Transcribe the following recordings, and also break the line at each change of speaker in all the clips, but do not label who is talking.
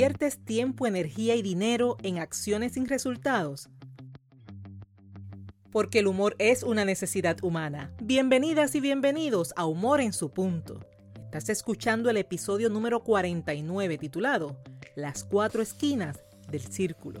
¿Inviertes tiempo, energía y dinero en acciones sin resultados? Porque el humor es una necesidad humana. Bienvenidas y bienvenidos a Humor en su punto. Estás escuchando el episodio número 49 titulado Las cuatro esquinas del círculo.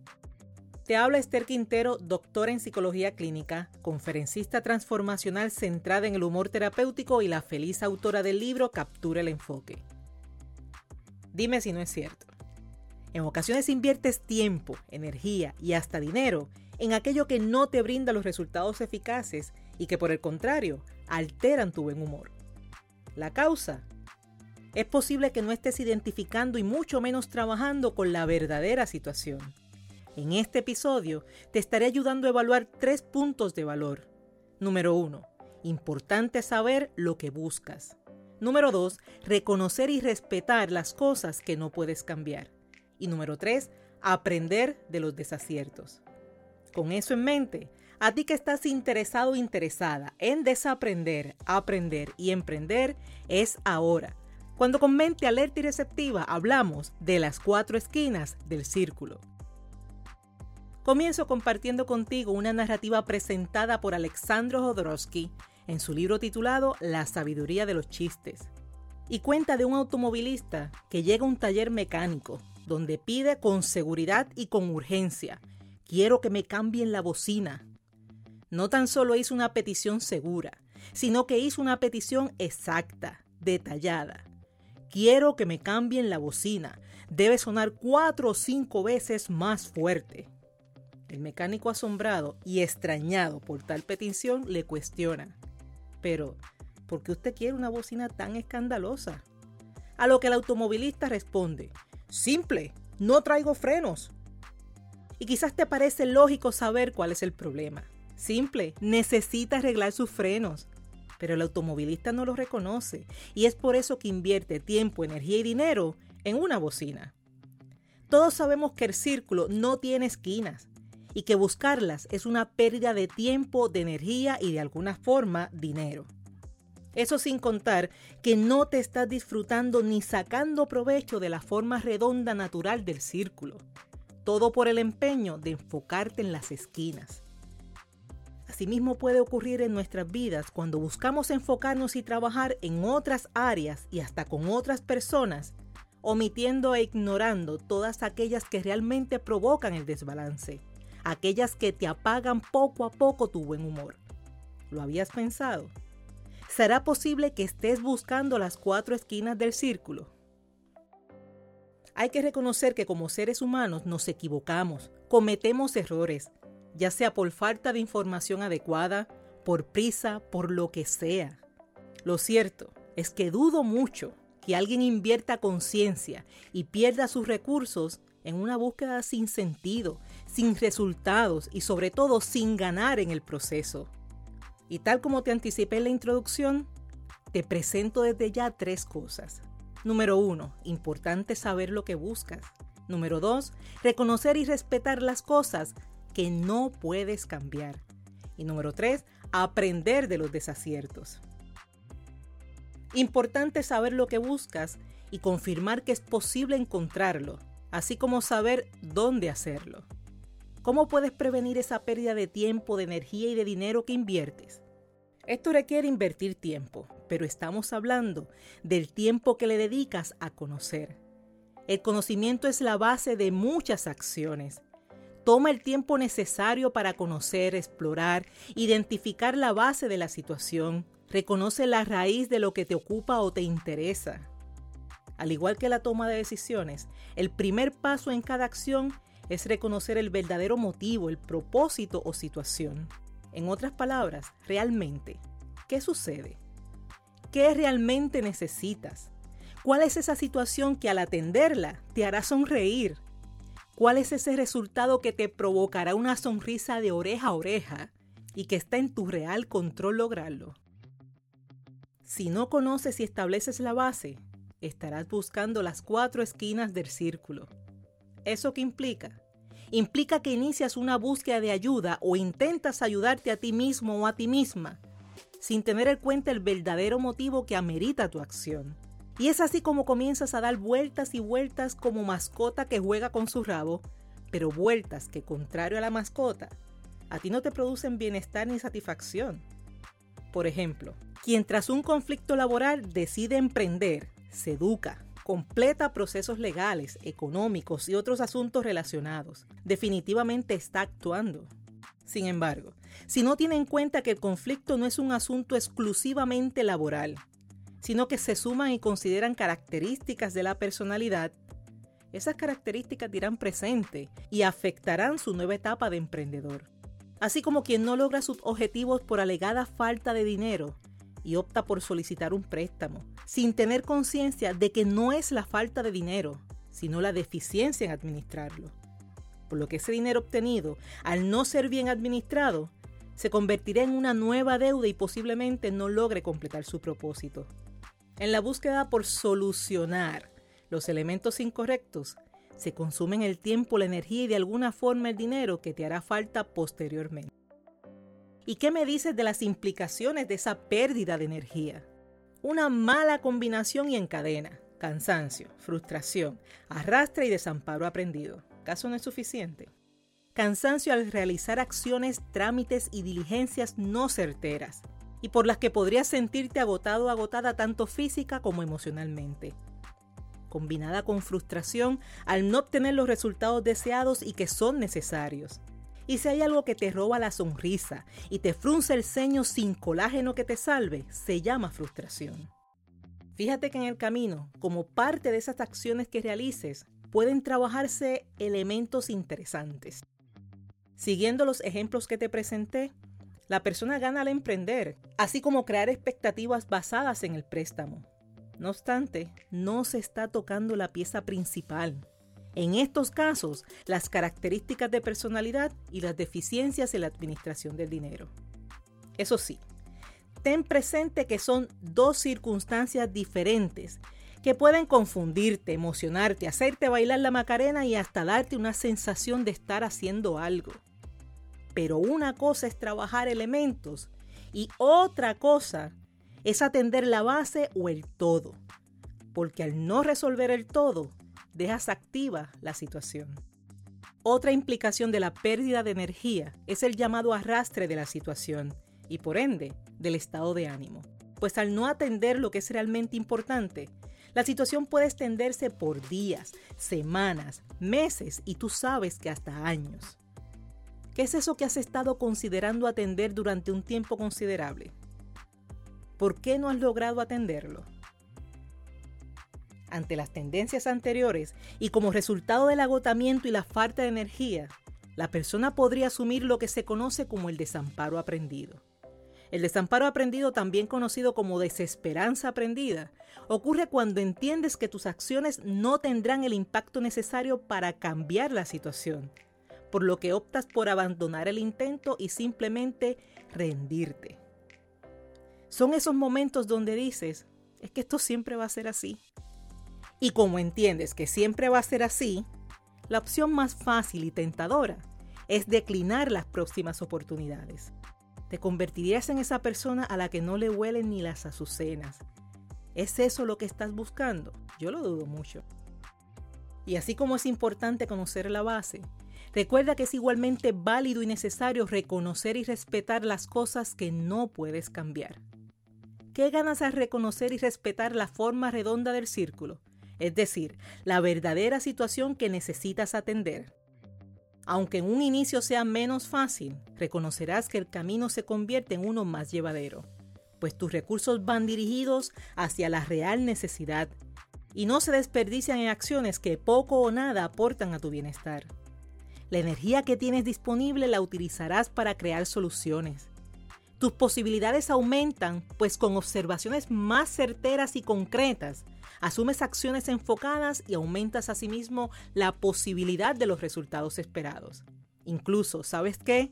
Te habla Esther Quintero, doctora en psicología clínica, conferencista transformacional centrada en el humor terapéutico y la feliz autora del libro Captura el enfoque. Dime si no es cierto. En ocasiones inviertes tiempo, energía y hasta dinero en aquello que no te brinda los resultados eficaces y que por el contrario alteran tu buen humor. La causa. Es posible que no estés identificando y mucho menos trabajando con la verdadera situación. En este episodio te estaré ayudando a evaluar tres puntos de valor. Número 1. Importante saber lo que buscas. Número 2. Reconocer y respetar las cosas que no puedes cambiar. Y número 3. Aprender de los desaciertos. Con eso en mente, a ti que estás interesado o interesada en desaprender, aprender y emprender, es ahora. Cuando con mente alerta y receptiva hablamos de las cuatro esquinas del círculo. Comienzo compartiendo contigo una narrativa presentada por Alexandro Jodorowsky en su libro titulado La sabiduría de los chistes. Y cuenta de un automovilista que llega a un taller mecánico donde pide con seguridad y con urgencia, quiero que me cambien la bocina. No tan solo hizo una petición segura, sino que hizo una petición exacta, detallada. Quiero que me cambien la bocina. Debe sonar cuatro o cinco veces más fuerte. El mecánico asombrado y extrañado por tal petición le cuestiona. Pero, ¿por qué usted quiere una bocina tan escandalosa? A lo que el automovilista responde, simple, no traigo frenos. Y quizás te parece lógico saber cuál es el problema. Simple, necesita arreglar sus frenos. Pero el automovilista no lo reconoce y es por eso que invierte tiempo, energía y dinero en una bocina. Todos sabemos que el círculo no tiene esquinas y que buscarlas es una pérdida de tiempo, de energía y de alguna forma dinero. Eso sin contar que no te estás disfrutando ni sacando provecho de la forma redonda natural del círculo. Todo por el empeño de enfocarte en las esquinas. Asimismo puede ocurrir en nuestras vidas cuando buscamos enfocarnos y trabajar en otras áreas y hasta con otras personas, omitiendo e ignorando todas aquellas que realmente provocan el desbalance aquellas que te apagan poco a poco tu buen humor. ¿Lo habías pensado? ¿Será posible que estés buscando las cuatro esquinas del círculo? Hay que reconocer que como seres humanos nos equivocamos, cometemos errores, ya sea por falta de información adecuada, por prisa, por lo que sea. Lo cierto es que dudo mucho que alguien invierta conciencia y pierda sus recursos en una búsqueda sin sentido, sin resultados y sobre todo sin ganar en el proceso. Y tal como te anticipé en la introducción, te presento desde ya tres cosas. Número uno, importante saber lo que buscas. Número dos, reconocer y respetar las cosas que no puedes cambiar. Y número tres, aprender de los desaciertos. Importante saber lo que buscas y confirmar que es posible encontrarlo así como saber dónde hacerlo. ¿Cómo puedes prevenir esa pérdida de tiempo, de energía y de dinero que inviertes? Esto requiere invertir tiempo, pero estamos hablando del tiempo que le dedicas a conocer. El conocimiento es la base de muchas acciones. Toma el tiempo necesario para conocer, explorar, identificar la base de la situación. Reconoce la raíz de lo que te ocupa o te interesa. Al igual que la toma de decisiones, el primer paso en cada acción es reconocer el verdadero motivo, el propósito o situación. En otras palabras, realmente, ¿qué sucede? ¿Qué realmente necesitas? ¿Cuál es esa situación que al atenderla te hará sonreír? ¿Cuál es ese resultado que te provocará una sonrisa de oreja a oreja y que está en tu real control lograrlo? Si no conoces y estableces la base, estarás buscando las cuatro esquinas del círculo. ¿Eso qué implica? Implica que inicias una búsqueda de ayuda o intentas ayudarte a ti mismo o a ti misma, sin tener en cuenta el verdadero motivo que amerita tu acción. Y es así como comienzas a dar vueltas y vueltas como mascota que juega con su rabo, pero vueltas que, contrario a la mascota, a ti no te producen bienestar ni satisfacción. Por ejemplo, quien tras un conflicto laboral decide emprender, se educa, completa procesos legales, económicos y otros asuntos relacionados. Definitivamente está actuando. Sin embargo, si no tiene en cuenta que el conflicto no es un asunto exclusivamente laboral, sino que se suman y consideran características de la personalidad, esas características dirán presente y afectarán su nueva etapa de emprendedor. Así como quien no logra sus objetivos por alegada falta de dinero y opta por solicitar un préstamo, sin tener conciencia de que no es la falta de dinero, sino la deficiencia en administrarlo. Por lo que ese dinero obtenido, al no ser bien administrado, se convertirá en una nueva deuda y posiblemente no logre completar su propósito. En la búsqueda por solucionar los elementos incorrectos, se consumen el tiempo, la energía y de alguna forma el dinero que te hará falta posteriormente. ¿Y qué me dices de las implicaciones de esa pérdida de energía? Una mala combinación y encadena, cansancio, frustración, arrastre y desamparo aprendido. ¿Caso no es suficiente? Cansancio al realizar acciones, trámites y diligencias no certeras, y por las que podrías sentirte agotado o agotada tanto física como emocionalmente. Combinada con frustración al no obtener los resultados deseados y que son necesarios. Y si hay algo que te roba la sonrisa y te frunce el ceño sin colágeno que te salve, se llama frustración. Fíjate que en el camino, como parte de esas acciones que realices, pueden trabajarse elementos interesantes. Siguiendo los ejemplos que te presenté, la persona gana al emprender, así como crear expectativas basadas en el préstamo. No obstante, no se está tocando la pieza principal. En estos casos, las características de personalidad y las deficiencias en la administración del dinero. Eso sí, ten presente que son dos circunstancias diferentes que pueden confundirte, emocionarte, hacerte bailar la macarena y hasta darte una sensación de estar haciendo algo. Pero una cosa es trabajar elementos y otra cosa es atender la base o el todo. Porque al no resolver el todo, dejas activa la situación. Otra implicación de la pérdida de energía es el llamado arrastre de la situación y por ende del estado de ánimo. Pues al no atender lo que es realmente importante, la situación puede extenderse por días, semanas, meses y tú sabes que hasta años. ¿Qué es eso que has estado considerando atender durante un tiempo considerable? ¿Por qué no has logrado atenderlo? Ante las tendencias anteriores y como resultado del agotamiento y la falta de energía, la persona podría asumir lo que se conoce como el desamparo aprendido. El desamparo aprendido, también conocido como desesperanza aprendida, ocurre cuando entiendes que tus acciones no tendrán el impacto necesario para cambiar la situación por lo que optas por abandonar el intento y simplemente rendirte. Son esos momentos donde dices, es que esto siempre va a ser así. Y como entiendes que siempre va a ser así, la opción más fácil y tentadora es declinar las próximas oportunidades. Te convertirías en esa persona a la que no le huelen ni las azucenas. ¿Es eso lo que estás buscando? Yo lo dudo mucho. Y así como es importante conocer la base, Recuerda que es igualmente válido y necesario reconocer y respetar las cosas que no puedes cambiar. ¿Qué ganas al reconocer y respetar la forma redonda del círculo? Es decir, la verdadera situación que necesitas atender. Aunque en un inicio sea menos fácil, reconocerás que el camino se convierte en uno más llevadero, pues tus recursos van dirigidos hacia la real necesidad y no se desperdician en acciones que poco o nada aportan a tu bienestar. La energía que tienes disponible la utilizarás para crear soluciones. Tus posibilidades aumentan, pues con observaciones más certeras y concretas, asumes acciones enfocadas y aumentas asimismo la posibilidad de los resultados esperados. Incluso, ¿sabes qué?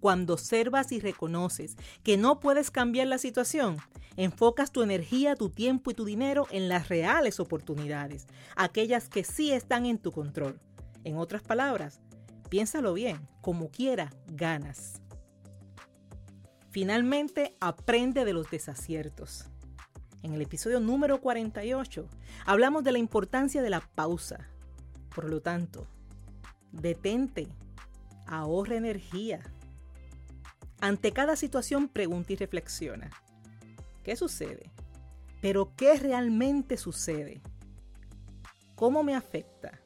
Cuando observas y reconoces que no puedes cambiar la situación, enfocas tu energía, tu tiempo y tu dinero en las reales oportunidades, aquellas que sí están en tu control. En otras palabras, piénsalo bien, como quiera, ganas. Finalmente, aprende de los desaciertos. En el episodio número 48 hablamos de la importancia de la pausa. Por lo tanto, detente, ahorra energía. Ante cada situación pregunta y reflexiona. ¿Qué sucede? Pero ¿qué realmente sucede? ¿Cómo me afecta?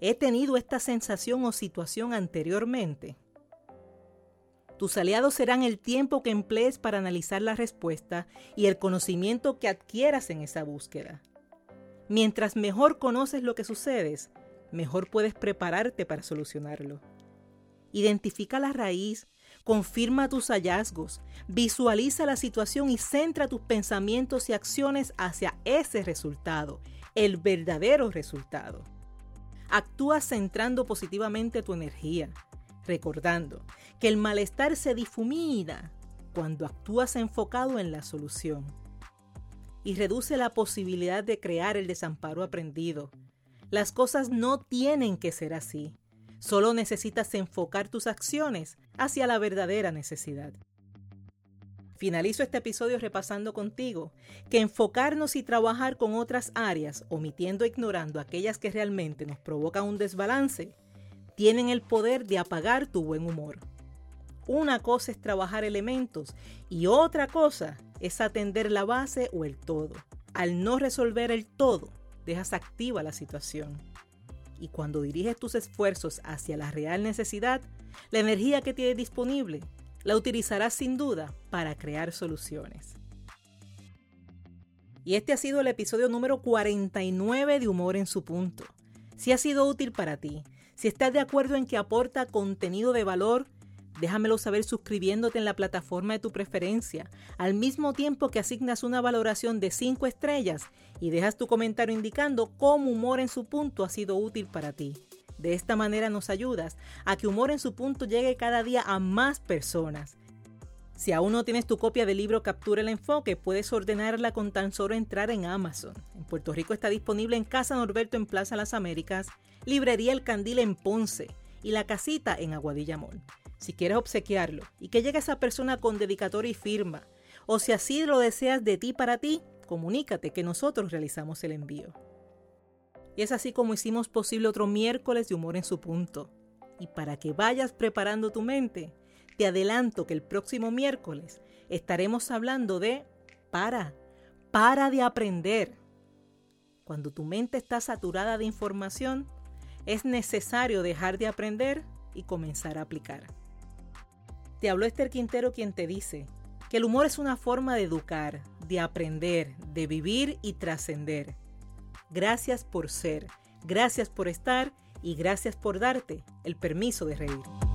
¿He tenido esta sensación o situación anteriormente? Tus aliados serán el tiempo que emplees para analizar la respuesta y el conocimiento que adquieras en esa búsqueda. Mientras mejor conoces lo que sucede, mejor puedes prepararte para solucionarlo. Identifica la raíz, confirma tus hallazgos, visualiza la situación y centra tus pensamientos y acciones hacia ese resultado, el verdadero resultado. Actúa centrando positivamente tu energía, recordando que el malestar se difumina cuando actúas enfocado en la solución y reduce la posibilidad de crear el desamparo aprendido. Las cosas no tienen que ser así. Solo necesitas enfocar tus acciones hacia la verdadera necesidad. Finalizo este episodio repasando contigo que enfocarnos y trabajar con otras áreas, omitiendo e ignorando aquellas que realmente nos provocan un desbalance, tienen el poder de apagar tu buen humor. Una cosa es trabajar elementos y otra cosa es atender la base o el todo. Al no resolver el todo, dejas activa la situación. Y cuando diriges tus esfuerzos hacia la real necesidad, la energía que tienes disponible la utilizarás sin duda para crear soluciones. Y este ha sido el episodio número 49 de Humor en su punto. Si ha sido útil para ti, si estás de acuerdo en que aporta contenido de valor, déjamelo saber suscribiéndote en la plataforma de tu preferencia, al mismo tiempo que asignas una valoración de 5 estrellas y dejas tu comentario indicando cómo Humor en su punto ha sido útil para ti. De esta manera nos ayudas a que Humor en su punto llegue cada día a más personas. Si aún no tienes tu copia del libro Captura el Enfoque, puedes ordenarla con tan solo entrar en Amazon. En Puerto Rico está disponible en Casa Norberto en Plaza Las Américas Librería El Candil en Ponce y La Casita en Aguadilla. Si quieres obsequiarlo y que llegue esa persona con dedicatoria y firma, o si así lo deseas de ti para ti, comunícate que nosotros realizamos el envío. Y es así como hicimos posible otro miércoles de humor en su punto. Y para que vayas preparando tu mente, te adelanto que el próximo miércoles estaremos hablando de para, para de aprender. Cuando tu mente está saturada de información, es necesario dejar de aprender y comenzar a aplicar. Te habló Esther Quintero quien te dice que el humor es una forma de educar, de aprender, de vivir y trascender. Gracias por ser, gracias por estar y gracias por darte el permiso de reír.